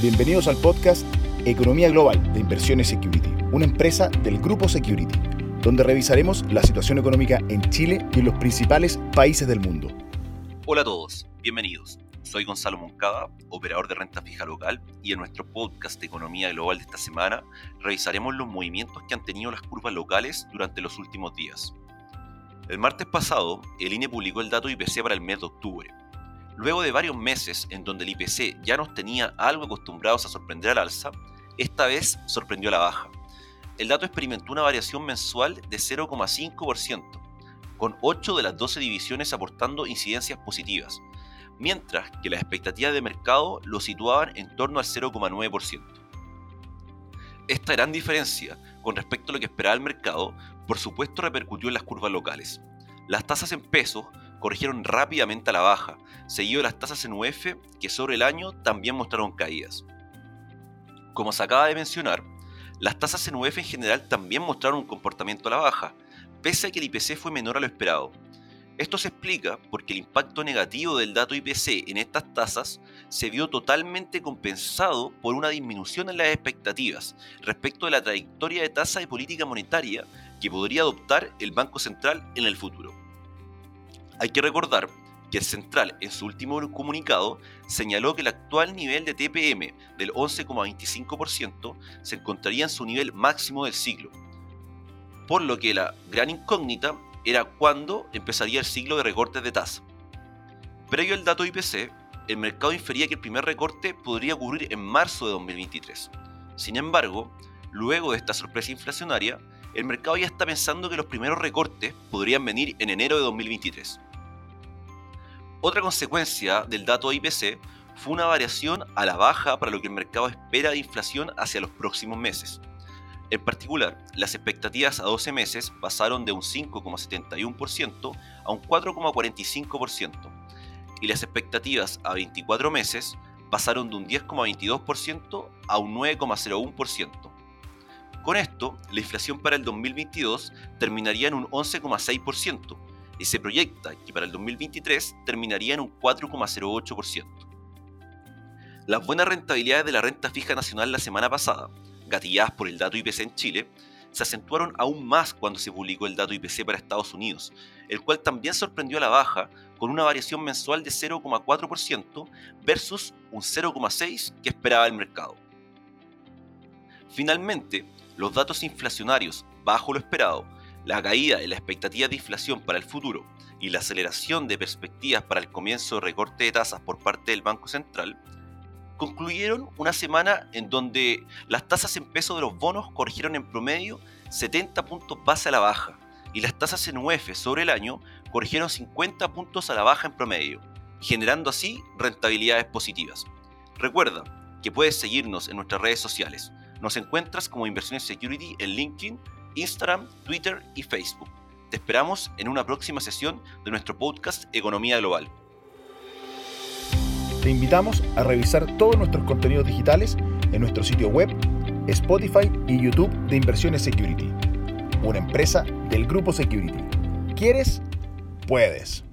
Bienvenidos al podcast Economía Global de Inversiones Security, una empresa del grupo Security, donde revisaremos la situación económica en Chile y en los principales países del mundo. Hola a todos, bienvenidos. Soy Gonzalo Moncada, operador de renta fija local, y en nuestro podcast Economía Global de esta semana revisaremos los movimientos que han tenido las curvas locales durante los últimos días. El martes pasado, el INE publicó el dato IPC para el mes de octubre, Luego de varios meses en donde el IPC ya nos tenía algo acostumbrados a sorprender al alza, esta vez sorprendió a la baja. El dato experimentó una variación mensual de 0,5%, con 8 de las 12 divisiones aportando incidencias positivas, mientras que las expectativas de mercado lo situaban en torno al 0,9%. Esta gran diferencia con respecto a lo que esperaba el mercado, por supuesto repercutió en las curvas locales. Las tasas en pesos corrigieron rápidamente a la baja, seguido de las tasas en UF que sobre el año también mostraron caídas. Como se acaba de mencionar, las tasas en UF en general también mostraron un comportamiento a la baja, pese a que el IPC fue menor a lo esperado. Esto se explica porque el impacto negativo del dato IPC en estas tasas se vio totalmente compensado por una disminución en las expectativas respecto de la trayectoria de tasa de política monetaria que podría adoptar el Banco Central en el futuro. Hay que recordar que el Central en su último comunicado señaló que el actual nivel de TPM del 11,25% se encontraría en su nivel máximo del ciclo, por lo que la gran incógnita era cuándo empezaría el ciclo de recortes de tasa. Previo al dato IPC, el mercado infería que el primer recorte podría ocurrir en marzo de 2023. Sin embargo, luego de esta sorpresa inflacionaria, el mercado ya está pensando que los primeros recortes podrían venir en enero de 2023. Otra consecuencia del dato IPC fue una variación a la baja para lo que el mercado espera de inflación hacia los próximos meses. En particular, las expectativas a 12 meses pasaron de un 5,71% a un 4,45%, y las expectativas a 24 meses pasaron de un 10,22% a un 9,01%. Con esto, la inflación para el 2022 terminaría en un 11,6%, y se proyecta que para el 2023 terminaría en un 4,08%. Las buenas rentabilidades de la renta fija nacional la semana pasada, gatilladas por el dato IPC en Chile, se acentuaron aún más cuando se publicó el dato IPC para Estados Unidos, el cual también sorprendió a la baja con una variación mensual de 0,4% versus un 0,6% que esperaba el mercado. Finalmente, los datos inflacionarios bajo lo esperado la caída en la expectativa de inflación para el futuro y la aceleración de perspectivas para el comienzo de recorte de tasas por parte del Banco Central, concluyeron una semana en donde las tasas en peso de los bonos corrigieron en promedio 70 puntos base a la baja y las tasas en UF sobre el año corrigieron 50 puntos a la baja en promedio, generando así rentabilidades positivas. Recuerda que puedes seguirnos en nuestras redes sociales. Nos encuentras como Inversiones Security en LinkedIn Instagram, Twitter y Facebook. Te esperamos en una próxima sesión de nuestro podcast Economía Global. Te invitamos a revisar todos nuestros contenidos digitales en nuestro sitio web, Spotify y YouTube de Inversiones Security, una empresa del grupo Security. ¿Quieres? Puedes.